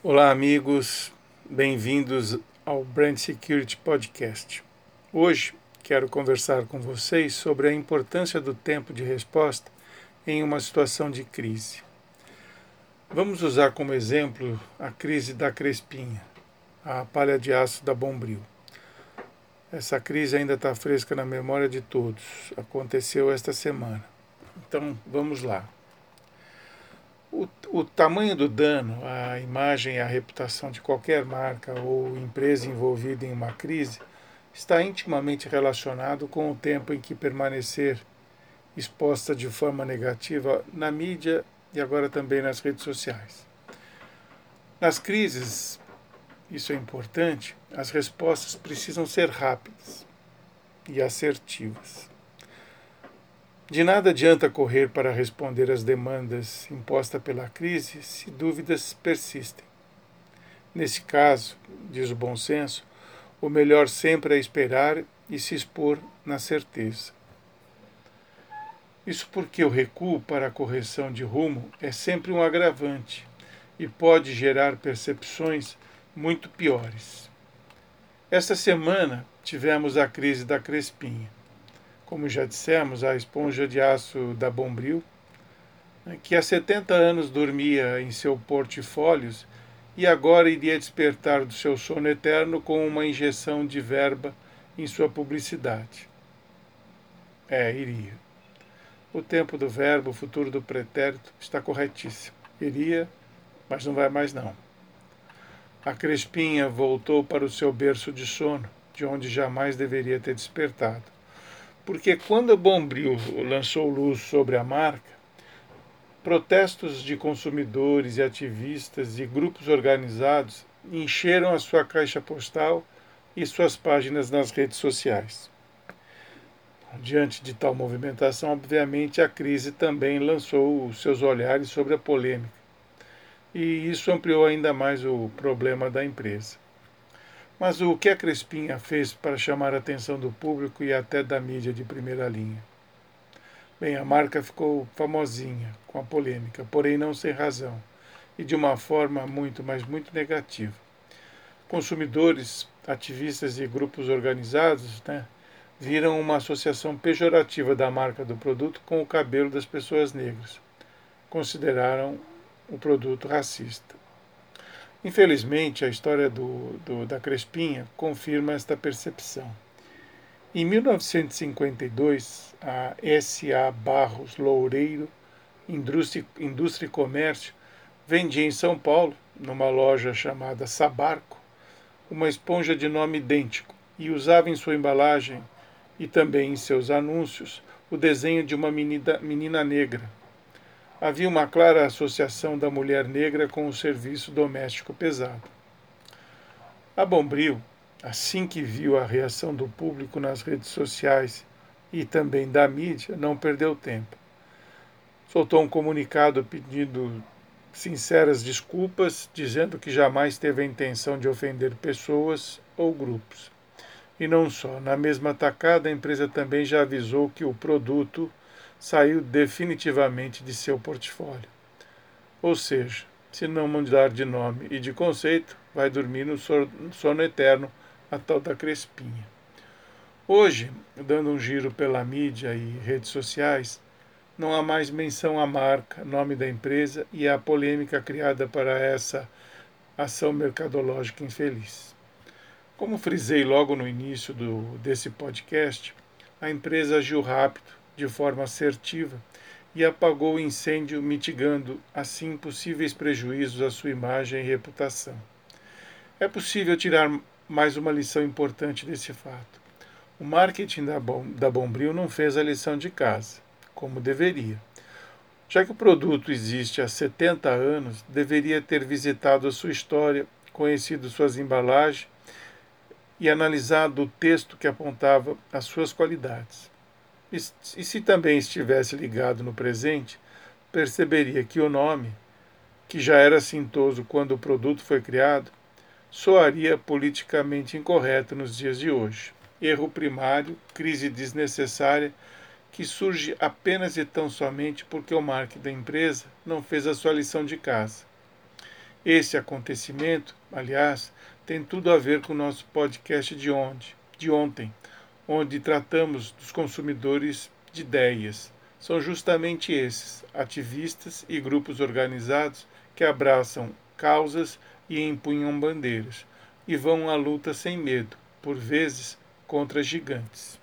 Olá, amigos, bem-vindos ao Brand Security Podcast. Hoje quero conversar com vocês sobre a importância do tempo de resposta em uma situação de crise. Vamos usar como exemplo a crise da Crespinha, a palha de aço da Bombril. Essa crise ainda está fresca na memória de todos. Aconteceu esta semana. Então, vamos lá. O, tamanho do dano à imagem e à reputação de qualquer marca ou empresa envolvida em uma crise está intimamente relacionado com o tempo em que permanecer exposta de forma negativa na mídia e agora também nas redes sociais. Nas crises, isso é importante, as respostas precisam ser rápidas e assertivas. De nada adianta correr para responder às demandas impostas pela crise se dúvidas persistem. Nesse caso, diz o bom senso, o melhor sempre é esperar e se expor na certeza. Isso porque o recuo para a correção de rumo é sempre um agravante e pode gerar percepções muito piores. Esta semana tivemos a crise da Crespinha como já dissemos, a esponja de aço da Bombril, né, que há 70 anos dormia em seu portfólios e agora iria despertar do seu sono eterno com uma injeção de verba em sua publicidade. É, iria. O tempo do verbo, o futuro do pretérito, está corretíssimo. Iria, mas não vai mais não. A Crespinha voltou para o seu berço de sono, de onde jamais deveria ter despertado porque quando Bombril lançou luz sobre a marca, protestos de consumidores e ativistas e grupos organizados encheram a sua caixa postal e suas páginas nas redes sociais. Diante de tal movimentação, obviamente, a crise também lançou os seus olhares sobre a polêmica. E isso ampliou ainda mais o problema da empresa. Mas o que a Crespinha fez para chamar a atenção do público e até da mídia de primeira linha? Bem, a marca ficou famosinha com a polêmica, porém não sem razão, e de uma forma muito, mas muito negativa. Consumidores, ativistas e grupos organizados né, viram uma associação pejorativa da marca do produto com o cabelo das pessoas negras. Consideraram o produto racista. Infelizmente, a história do, do, da Crespinha confirma esta percepção. Em 1952, a S.A. Barros Loureiro Indústria, Indústria e Comércio vendia em São Paulo, numa loja chamada Sabarco, uma esponja de nome idêntico e usava em sua embalagem e também em seus anúncios o desenho de uma menina, menina negra, havia uma clara associação da mulher negra com o serviço doméstico pesado. A Bombril, assim que viu a reação do público nas redes sociais e também da mídia, não perdeu tempo. Soltou um comunicado pedindo sinceras desculpas, dizendo que jamais teve a intenção de ofender pessoas ou grupos. E não só, na mesma tacada, a empresa também já avisou que o produto saiu definitivamente de seu portfólio. Ou seja, se não mudar de nome e de conceito, vai dormir no sono eterno a tal da Crespinha. Hoje, dando um giro pela mídia e redes sociais, não há mais menção à marca, nome da empresa e à polêmica criada para essa ação mercadológica infeliz. Como frisei logo no início do, desse podcast, a empresa agiu rápido de forma assertiva e apagou o incêndio, mitigando assim possíveis prejuízos à sua imagem e reputação. É possível tirar mais uma lição importante desse fato. O marketing da, Bom, da Bombril não fez a lição de casa, como deveria. Já que o produto existe há 70 anos, deveria ter visitado a sua história, conhecido suas embalagens e analisado o texto que apontava as suas qualidades. E, se também estivesse ligado no presente, perceberia que o nome, que já era assintoso quando o produto foi criado, soaria politicamente incorreto nos dias de hoje. Erro primário, crise desnecessária, que surge apenas e tão somente porque o marketing da empresa não fez a sua lição de casa. Esse acontecimento, aliás, tem tudo a ver com o nosso podcast de ontem, de ontem, onde tratamos dos consumidores de ideias. São justamente esses, ativistas e grupos organizados, que abraçam causas e empunham bandeiras, e vão à luta sem medo, por vezes contra gigantes.